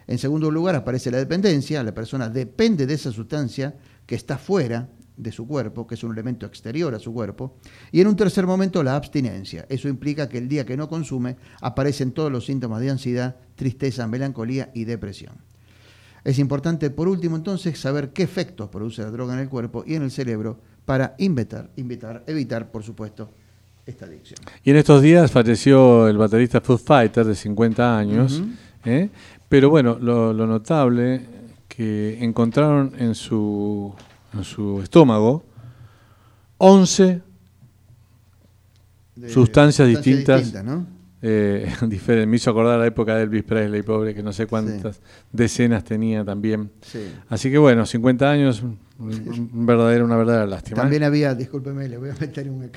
En segundo lugar aparece la dependencia, la persona depende de esa sustancia que está fuera de su cuerpo, que es un elemento exterior a su cuerpo. Y en un tercer momento la abstinencia. Eso implica que el día que no consume aparecen todos los síntomas de ansiedad, tristeza, melancolía y depresión. Es importante, por último, entonces, saber qué efectos produce la droga en el cuerpo y en el cerebro para invitar, invitar, evitar, por supuesto, esta adicción. Y en estos días falleció el baterista Food Fighter de 50 años, ¿eh? pero bueno, lo, notable que encontraron en su, en su estómago 11 sustancias distintas eh, me hizo acordar la época de Elvis Presley, pobre, que no sé cuántas decenas tenía también. Así que bueno, 50 años, un verdadero, una verdadera lástima. ¿eh? También había, discúlpeme, le voy a meter un,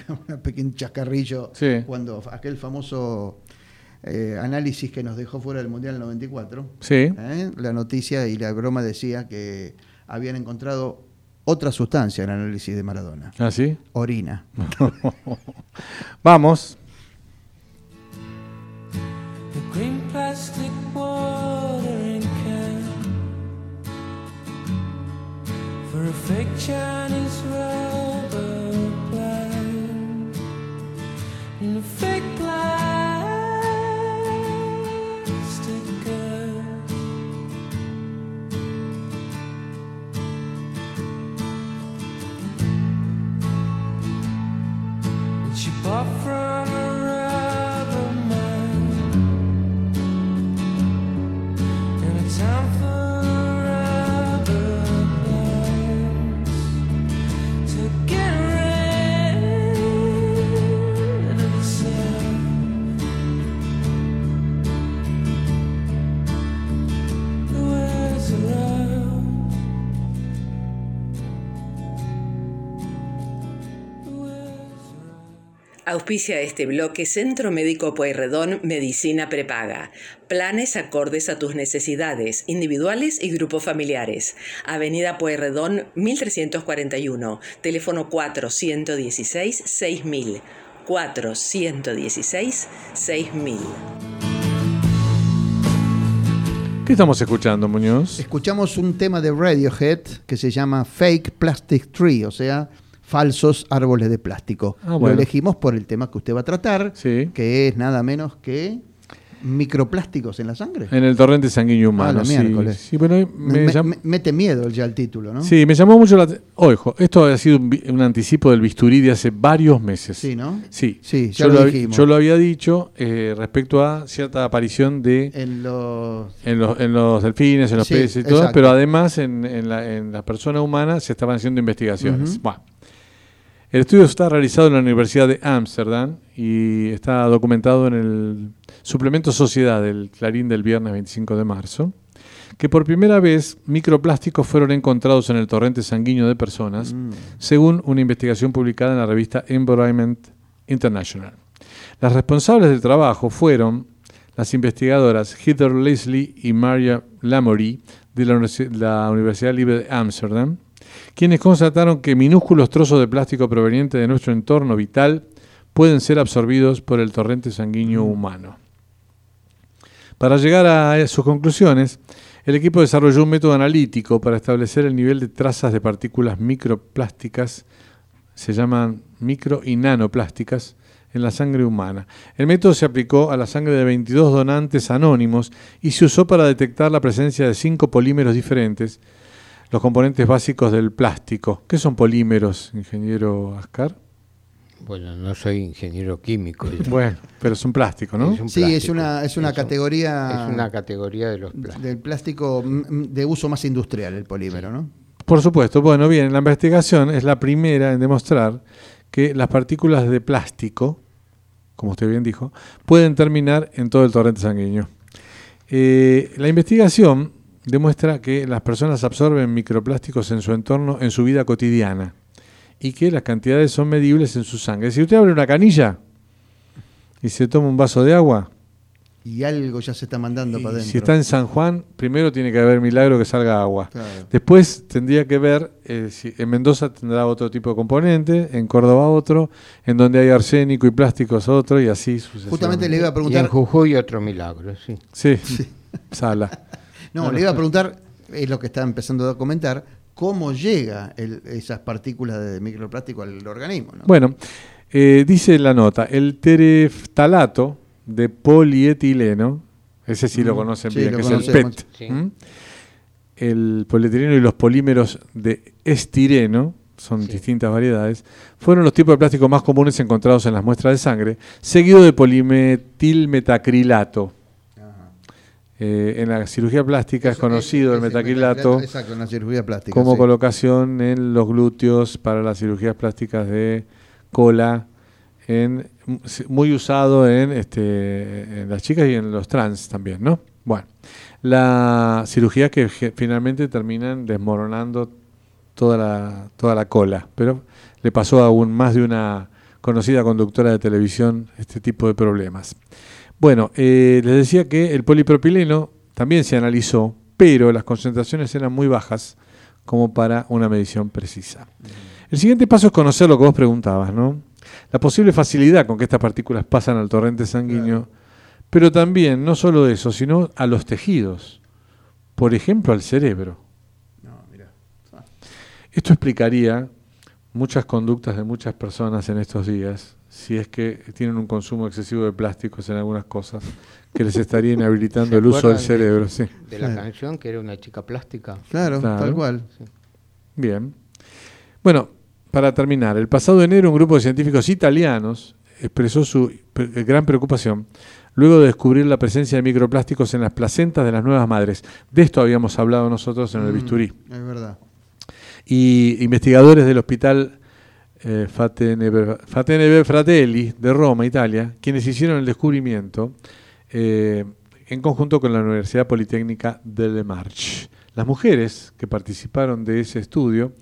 pequeño chascarrillo, cuando aquel famoso eh, análisis que nos dejó fuera del Mundial 94, ¿eh? la noticia y la broma decía que habían encontrado otra sustancia en el análisis de Maradona. ¿Ah, sí? Orina. Vamos. Plastic watering can for a fake Chinese rubber Auspicia este bloque Centro Médico Pueyrredón Medicina Prepaga. Planes acordes a tus necesidades, individuales y grupos familiares. Avenida Pueyrredón 1341, teléfono 416 6000. 416 6000. ¿Qué estamos escuchando, Muñoz? Escuchamos un tema de Radiohead que se llama Fake Plastic Tree, o sea, falsos árboles de plástico. Ah, Lo elegimos por el tema que usted va a tratar, que es nada menos que microplásticos en la sangre. En el torrente sanguíneo humano. Ah, miércoles. me, mete miedo ya el título, ¿no? Sí, me llamó mucho la atención. Ojo, esto ha sido un, anticipo del bisturí de hace varios meses. Sí, ¿no? Sí, sí ya yo, lo, dijimos. yo lo había dicho eh, respecto a cierta aparición de. En los. En los, en los delfines, en los peces y todo, pero además en, en, la, en la persona humana se estaban haciendo investigaciones. Bueno. El estudio está realizado en la Universidad de Ámsterdam y está documentado en el suplemento Sociedad del Clarín del viernes 25 de marzo, que por primera vez microplásticos fueron encontrados en el torrente sanguíneo de personas, mm. según una investigación publicada en la revista Environment International. Las responsables del trabajo fueron las investigadoras Heather Leslie y Maria Lamory de la Universidad Libre de Ámsterdam, quienes constataron que minúsculos trozos de plástico provenientes de nuestro entorno vital pueden ser absorbidos por el torrente sanguíneo humano. Para llegar a sus conclusiones, el equipo desarrolló un método analítico para establecer el nivel de trazas de partículas microplásticas, se llaman micro y nanoplásticas, en la sangre humana. El método se aplicó a la sangre de 22 donantes anónimos y se usó para detectar la presencia de cinco polímeros diferentes, los componentes básicos del plástico. ¿Qué son polímeros, ingeniero Ascar? Bueno, no soy ingeniero químico. bueno, pero es un plástico, ¿no? sí, es una, es una categoría. es una categoría de los plásticos. Del plástico de uso más industrial, el polímero, ¿no? Por supuesto. Bueno, bien, la investigación es la primera en demostrar que las partículas de plástico, como usted bien dijo, pueden terminar en todo el torrente sanguíneo. Eh, la investigación demuestra que las personas absorben microplásticos en su entorno en su vida cotidiana y que las cantidades son medibles en su sangre. Si usted abre una canilla y se toma un vaso de agua, y algo ya se está mandando para adentro. Si está en San Juan, primero tiene que haber milagro que salga agua. Después tendría que ver, eh, si en Mendoza tendrá otro tipo de componente, en Córdoba otro, en donde hay arsénico y plásticos otro, y así sucesivamente. Justamente le iba a preguntar. Y en Jujuy otro milagro, sí. Sí, sala. no, le iba a preguntar, es lo que está empezando a comentar, cómo llega esas partículas de microplástico al organismo. Bueno, eh, dice la nota, el tereftalato de polietileno, ese sí lo conocen bien, que es el PET. El polietileno y los polímeros de estireno, son distintas variedades, fueron los tipos de plástico más comunes encontrados en las muestras de sangre, seguido de polimetilmetacrilato. Eh, en la cirugía plástica es conocido el metacrilato como colocación en los glúteos para las cirugías plásticas de cola, en, muy usado en, este, en las chicas y en los trans también, ¿no? Bueno, la cirugía que finalmente terminan desmoronando toda la, toda la cola, pero le pasó a aún más de una conocida conductora de televisión este tipo de problemas. Bueno, eh, les decía que el polipropileno también se analizó, pero las concentraciones eran muy bajas como para una medición precisa. El siguiente paso es conocer lo que vos preguntabas, ¿no? La posible facilidad con que estas partículas pasan al torrente sanguíneo, pero también, no solo eso, sino a los tejidos, por ejemplo al cerebro. Esto explicaría muchas conductas de muchas personas en estos días, si es que tienen un consumo excesivo de plásticos en algunas cosas que les estaría inhabilitando el uso del cerebro. De, de la canción que era una chica plástica. Claro, tal cual. Bien. Bueno, para terminar, el pasado enero un grupo de científicos italianos expresó su gran preocupación luego de descubrir la presencia de microplásticos en las placentas de las nuevas madres. De esto habíamos hablado nosotros en el mm, bisturí. Es verdad. Y investigadores del hospital eh, Fateneber Fratelli de Roma, Italia, quienes hicieron el descubrimiento eh, en conjunto con la Universidad Politécnica de Le Marche. Las mujeres que participaron de ese estudio,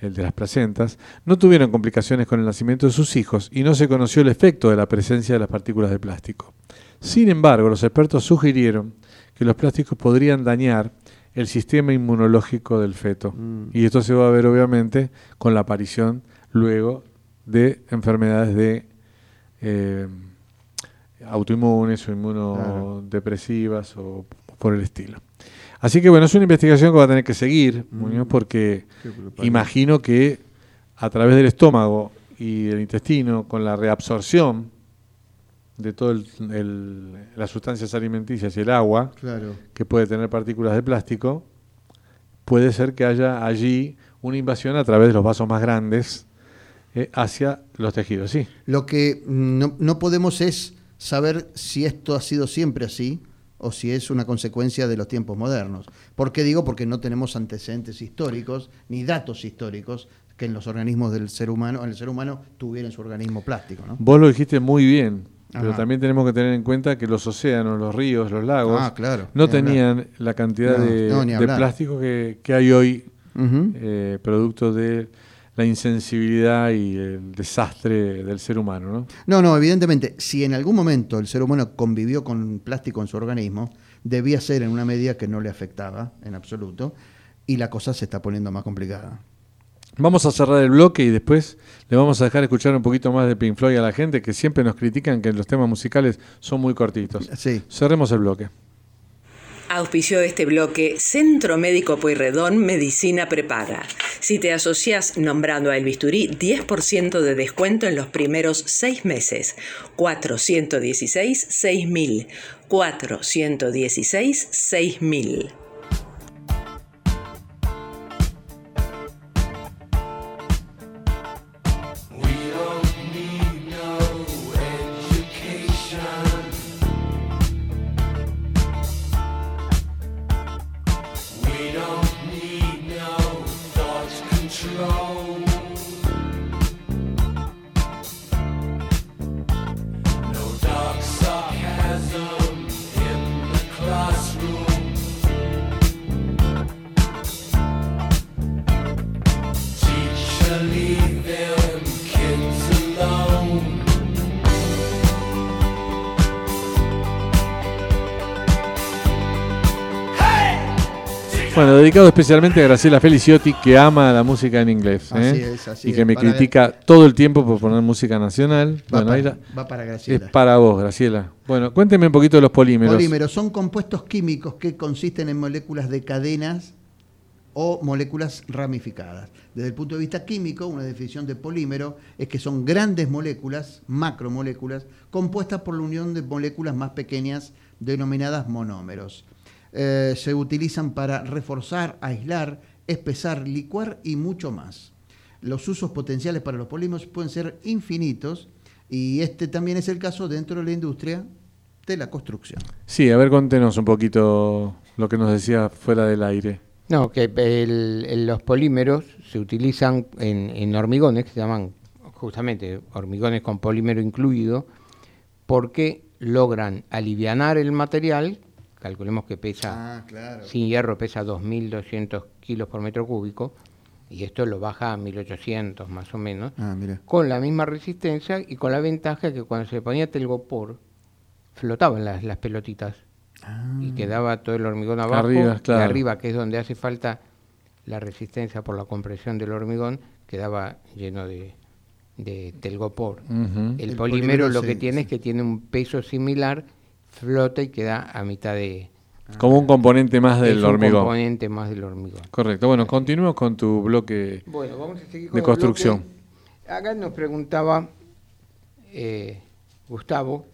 el de las placentas, no tuvieron complicaciones con el nacimiento de sus hijos y no se conoció el efecto de la presencia de las partículas de plástico. Sin embargo, los expertos sugirieron que los plásticos podrían dañar el sistema inmunológico del feto. Mm. Y esto se va a ver obviamente con la aparición luego de enfermedades de eh, autoinmunes o inmunodepresivas o por el estilo. Así que bueno, es una investigación que va a tener que seguir, mm. porque imagino que a través del estómago y del intestino, con la reabsorción de todas las sustancias alimenticias y el agua, que puede tener partículas de plástico, puede ser que haya allí una invasión a través de los vasos más grandes eh, hacia los tejidos, sí. Lo que no, no, podemos es saber si esto ha sido siempre así o si es una consecuencia de los tiempos modernos. ¿Por qué digo? Porque no tenemos antecedentes históricos ni datos históricos que en los organismos del ser humano, en el ser humano tuvieran su organismo plástico. ¿no? Vos lo dijiste muy bien, pero también tenemos que tener en cuenta que los océanos, los ríos, los lagos, ah, claro, no tenían la cantidad de, plástico que, hay hoy, eh, producto de la insensibilidad y el desastre del ser humano, ¿no? No, no, evidentemente, si en algún momento el ser humano convivió con plástico en su organismo, debía ser en una medida que no le afectaba en absoluto, y la cosa se está poniendo más complicada. Vamos a cerrar el bloque y después le vamos a dejar escuchar un poquito más de Pink Floyd a la gente que siempre nos critican que los temas musicales son muy cortitos. Sí. Cerremos el bloque. Auspició este bloque Centro Médico Pueyrredón Medicina Prepaga. Si te asocias nombrando a El Bisturí, 10% de descuento en los primeros seis meses. 416 6000. 416 6000. Dedicado especialmente a Graciela Feliciotti, que ama la música en inglés. Así ¿eh? es, así y que me Para- critica todo el tiempo por poner música nacional. Va, Bueno, para, la- va para Graciela. es para vos, Graciela. Bueno, cuénteme un poquito de los polímeros. Polímeros son compuestos químicos que consisten en moléculas de cadenas o moléculas ramificadas. Desde el punto de vista químico, una definición de polímero es que son grandes moléculas, macromoléculas, compuestas por la unión de moléculas más pequeñas denominadas monómeros. Eh, se utilizan para reforzar, aislar, espesar, licuar y mucho más. Los usos potenciales para los polímeros pueden ser infinitos y este también es el caso dentro de la industria de la construcción. Sí, a ver, contenos un poquito lo que nos decía fuera del aire. No, que el- el- los polímeros se utilizan en, en hormigones, que se llaman justamente hormigones con polímero incluido, porque logran alivianar el material, calculemos que pesa, Ah, claro. sin hierro pesa 2.200 kilos por metro cúbico, y esto lo baja a 1.800 más o menos, Ah, con la misma resistencia y con la ventaja que cuando se le ponía telgopor, flotaban las, las pelotitas y quedaba todo el hormigón abajo Arriba, claro. y arriba, que es donde hace falta la resistencia por la compresión del hormigón, quedaba lleno de, de telgopor. El, El polímero, polímero lo sí, que tiene sí. es que tiene un peso similar, flota y queda a mitad de... Como un componente más es del un hormigón. componente más del hormigón. Correcto. Bueno, continuemos con tu bloque. Bueno, vamos a seguir De con construcción. bloque. Acá nos preguntaba eh, Gustavo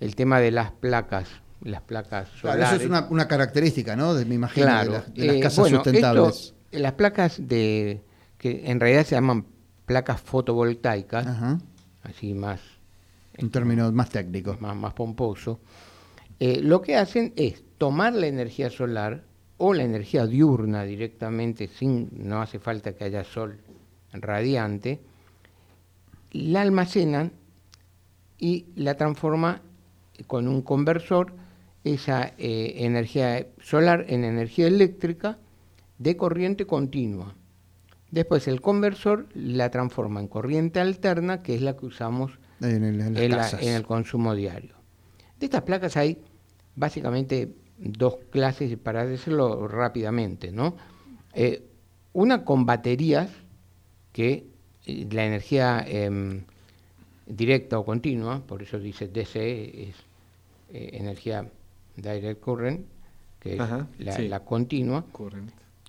el tema de las placas, las placas Claro, solares. eso es una, una característica, ¿no? De, me imagino, Claro, de, las- de las eh, casas bueno, sustentables. esto, las placas de que en realidad se llaman placas fotovoltaicas, Ajá. así más, Un término más técnico. más, más pomposo, eh, lo que hacen es tomar la energía solar o la energía diurna directamente, sin no hace falta que haya sol radiante, la almacenan y la transforma con un conversor esa eh, energía solar en energía eléctrica de corriente continua. Después el conversor la transforma en corriente alterna, que es la que usamos En, el- en las en, la- casas. en el consumo diario. De estas placas hay básicamente dos clases, para decirlo rápidamente, ¿no? Eh, una con baterías, que eh, la energía em, directa o continua, por eso dice DC, es eh, energía direct current, que es la, sí. la continua,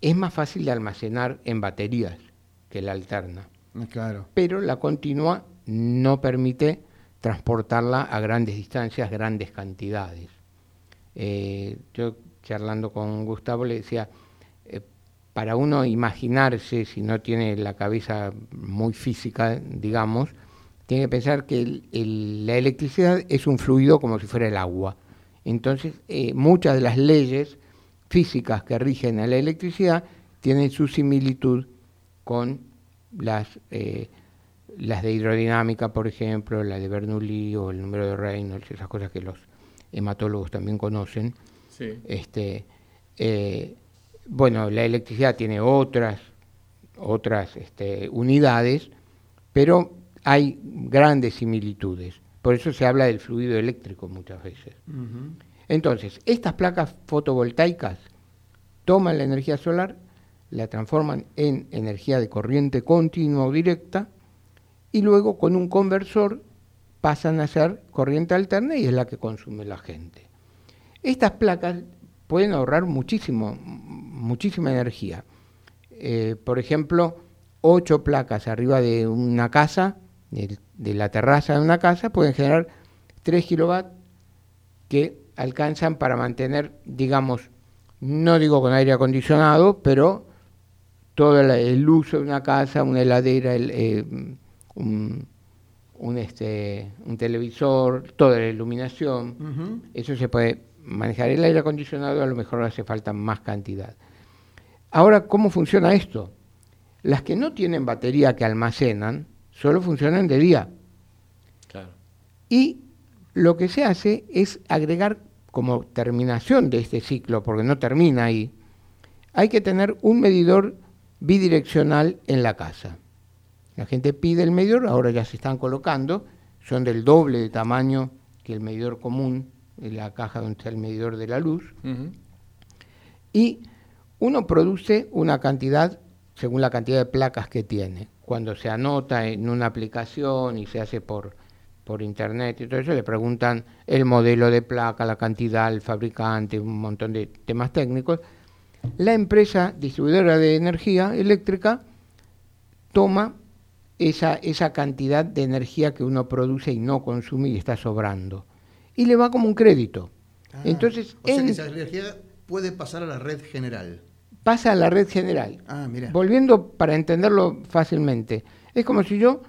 es más fácil de almacenar en baterías que la alterna Claro. pero la continua no permite transportarla a grandes distancias, grandes cantidades. Eh, yo charlando con Gustavo le decía, eh, para uno imaginarse, si no tiene la cabeza muy física, digamos, tiene que pensar que la electricidad es un fluido como si fuera el agua. Entonces, eh, muchas de las leyes físicas que rigen a la electricidad tienen su similitud con las, las de hidrodinámica, por ejemplo, la de Bernoulli o el número de Reynolds, esas cosas que los hematólogos también conocen. Sí. Este, eh, bueno, la electricidad tiene otras, otras este, unidades, pero hay grandes similitudes. Por eso se habla del fluido eléctrico muchas veces. Entonces, estas placas fotovoltaicas toman la energía solar, la transforman en energía de corriente continua o directa y luego con un conversor pasan a ser corriente alterna y es la que consume la gente. Estas placas pueden ahorrar muchísimo, muchísima energía. Eh, por ejemplo, ocho placas arriba de una casa, de, la terraza de una casa, pueden generar 3 kilowatts que alcanzan para mantener, digamos, no digo con aire acondicionado, pero todo el, el uso de una casa, una heladera, el, eh, un, un, este, un televisor, toda la iluminación, eso se puede manejar. El aire acondicionado a lo mejor hace falta más cantidad. Ahora, ¿cómo funciona esto? Las que no tienen batería que almacenan, solo funcionan de día. Claro. Y lo que se hace es agregar como terminación de este ciclo, porque no termina ahí, hay que tener un medidor bidireccional en la casa. La gente pide el medidor, ahora ya se están colocando, son del doble de tamaño que el medidor común, en la caja donde está el medidor de la luz, y uno produce una cantidad según la cantidad de placas que tiene. Cuando se anota en una aplicación y se hace por, por internet y todo eso, le preguntan el modelo de placa, la cantidad, el fabricante, un montón de temas técnicos. La empresa distribuidora de energía eléctrica toma esa, esa cantidad de energía que uno produce y no consume y está sobrando. Y le va como un crédito. Ah, Entonces, o sea en- que esa energía puede pasar a la red general. pasa a la red general. Ah, mira. Volviendo para entenderlo fácilmente, es como si yo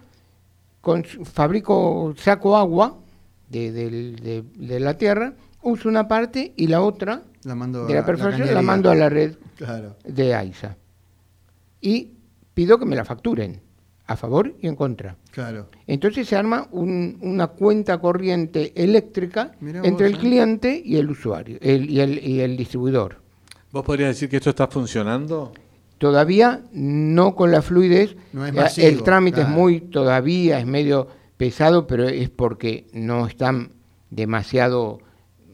con- fabrico, saco agua de, de- de la tierra, uso una parte y la otra La mando de a la perfección la, mando a la red Claro. de AISA. Y pido que me la facturen, a favor y en contra. Claro. Entonces se arma un- una cuenta corriente eléctrica Mirá entre vos, el ¿eh? cliente y el usuario, el- y, el, y el distribuidor. ¿Vos podrías decir que esto está funcionando? Todavía no con la fluidez. No es masivo, el trámite claro. es muy, todavía es medio pesado, pero es porque no están demasiado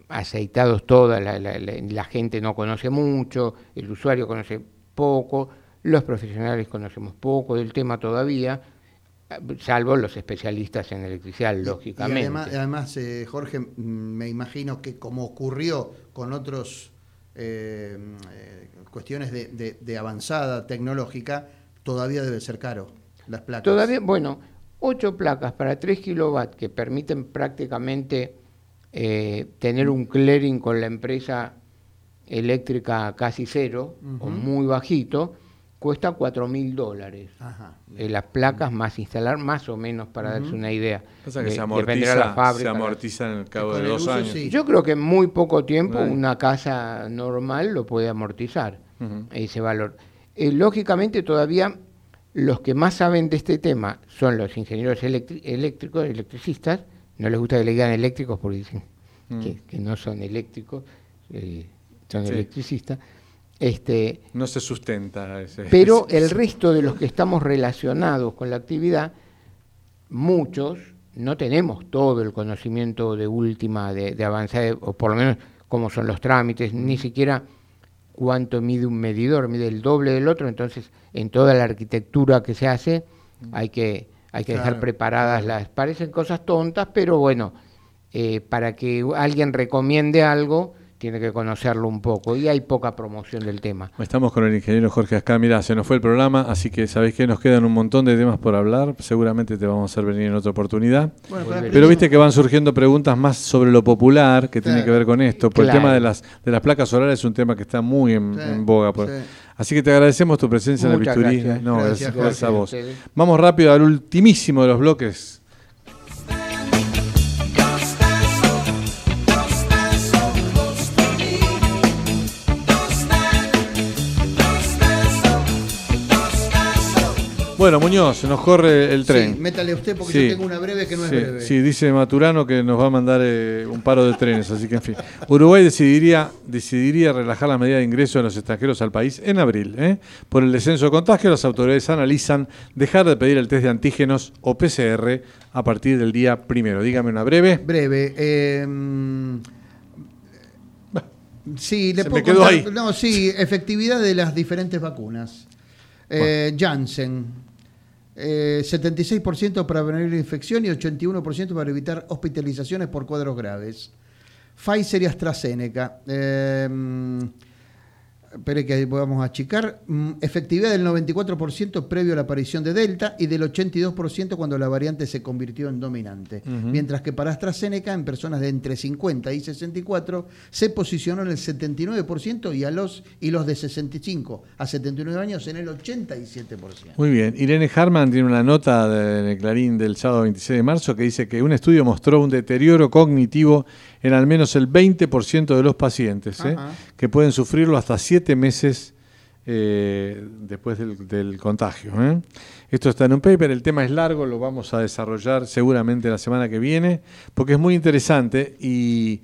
aceitados todas, la, la- la- la gente no conoce mucho, el usuario conoce poco, los profesionales conocemos poco del tema todavía, salvo los especialistas en electricidad, lógicamente. Y además, además, eh, Jorge, mm, me imagino que como ocurrió con otros eh, eh, cuestiones de, de- de avanzada tecnológica, todavía debe ser caro las placas. Todavía, bueno, ocho placas para 3 kilowatts que permiten prácticamente eh, tener un clearing con la empresa eléctrica casi cero o muy bajito, cuesta 4 mil dólares. Ajá. Eh, las placas más instalar, más o menos para darse una idea. Pasa que Eh, se amortiza, la se fábrica, la- amortiza en el cabo de dos uso, años. sí. Yo creo que en muy poco tiempo una casa normal lo puede amortizar, ese valor. Eh, lógicamente todavía los que más saben de este tema son los ingenieros eléctricos, electricistas, no les gusta que le digan eléctricos porque dicen Mm. que, que no son eléctricos, eh, son Sí. electricistas. Este, No se sustenta ese. pero ese- el resto de los que estamos relacionados con la actividad, muchos no tenemos todo el conocimiento de última, de, de avanzada, o por lo menos cómo son los trámites, ni siquiera cuánto mide un medidor, mide el doble del otro, entonces en toda la arquitectura que se hace hay que, hay que dejar Claro, preparadas las... Parecen cosas tontas, pero bueno, eh, para que alguien recomiende algo, tiene que conocerlo un poco, y hay poca promoción del tema. Estamos con el ingeniero Jorge Ascá. Mira, se nos fue el programa, así que sabéis que nos quedan un montón de temas por hablar. Seguramente te vamos a hacer venir en otra oportunidad. Bueno. Pero viste que van surgiendo preguntas más sobre lo popular que tiene que ver con esto. Por el Claro. tema de las, de las placas solares es un tema que está muy en, Sí, en boga. pues. sí. Así que te agradecemos tu presencia Muchas en el bisturí. gracias. No, Gracias, gracias, gracias a vos. Vamos rápido al ultimísimo de los bloques. Bueno, Muñoz, se nos corre el tren. Sí, métale usted porque Sí. yo tengo una breve que no sí, es breve. sí, dice Maturano que nos va a mandar eh, un paro de trenes, así que en fin. Uruguay decidiría, decidiría relajar la medida de ingreso de los extranjeros al país en abril. ¿eh? Por el descenso de contagio, las autoridades analizan dejar de pedir el test de antígenos o PCR a partir del día primero. Dígame una breve. Breve. eh, mm, Sí, le Se puedo me quedó contar- ahí. No, sí, efectividad de las diferentes vacunas. Eh, Janssen, eh, 76% para prevenir la infección y 81% para evitar hospitalizaciones por cuadros graves. Pfizer y AstraZeneca. Eh, espere que a achicar. Mm, Efectividad del 94% previo a la aparición de Delta y del 82% cuando la variante se convirtió en dominante. Mientras que para AstraZeneca, en personas de entre 50 y 64, se posicionó en el 79% y, a los, y los de 65 a 79 años en el 87%. Muy bien. Irene Harman tiene una nota de- el Clarín del sábado 26 de marzo que dice que un estudio mostró un deterioro cognitivo en al menos el 20% de los pacientes, ¿eh? Que pueden sufrirlo hasta siete meses eh, después del, del contagio. ¿eh? Esto está en un paper, el tema es largo, lo vamos a desarrollar seguramente la semana que viene, porque es muy interesante y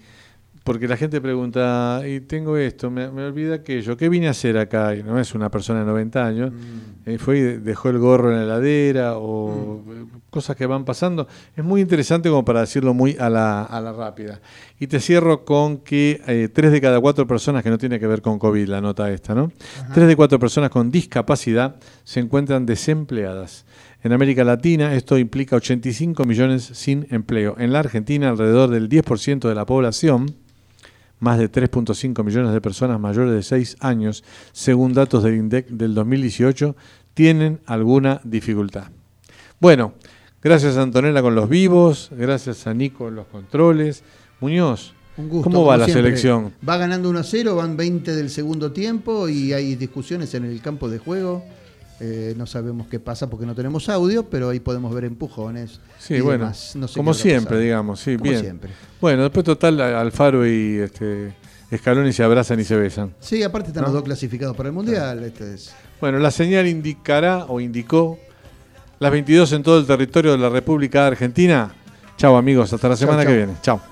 porque la gente pregunta, y tengo esto, me, me olvida aquello, ¿qué vine a hacer acá? Y no es una persona de 90 años, eh, fue y dejó el gorro en la heladera o eh, cosas que van pasando. Es muy interesante como para decirlo muy a la, a la rápida. Y te cierro con que eh, tres de cada cuatro personas, que no tiene que ver con COVID la nota esta, ¿no? Tres de cuatro personas con discapacidad se encuentran desempleadas. En América Latina esto implica 85 millones sin empleo. En la Argentina alrededor del 10% de la población más de 3.5 millones de personas mayores de 6 años, según datos del INDEC del 2018, tienen alguna dificultad. Bueno, gracias a Antonella con los vivos, gracias a Nico en los controles. Muñoz, Un gusto, ¿cómo va la siempre. selección? Va ganando 1 a 0, van 20 del segundo tiempo y hay discusiones en el campo de juego. Eh, no sabemos qué pasa porque no tenemos audio, pero ahí podemos ver empujones. Sí, y bueno, demás. No sé como siempre, digamos, sí, Como bien. siempre. Bueno, después total Alfaro y este, Scaloni se abrazan y se besan. Sí, aparte están ¿No? los dos clasificados para el Mundial. Este es. Bueno, la señal indicará o indicó las 22 en todo el territorio de la República Argentina. Chao amigos, hasta la Chau, semana chau. que viene. Chao.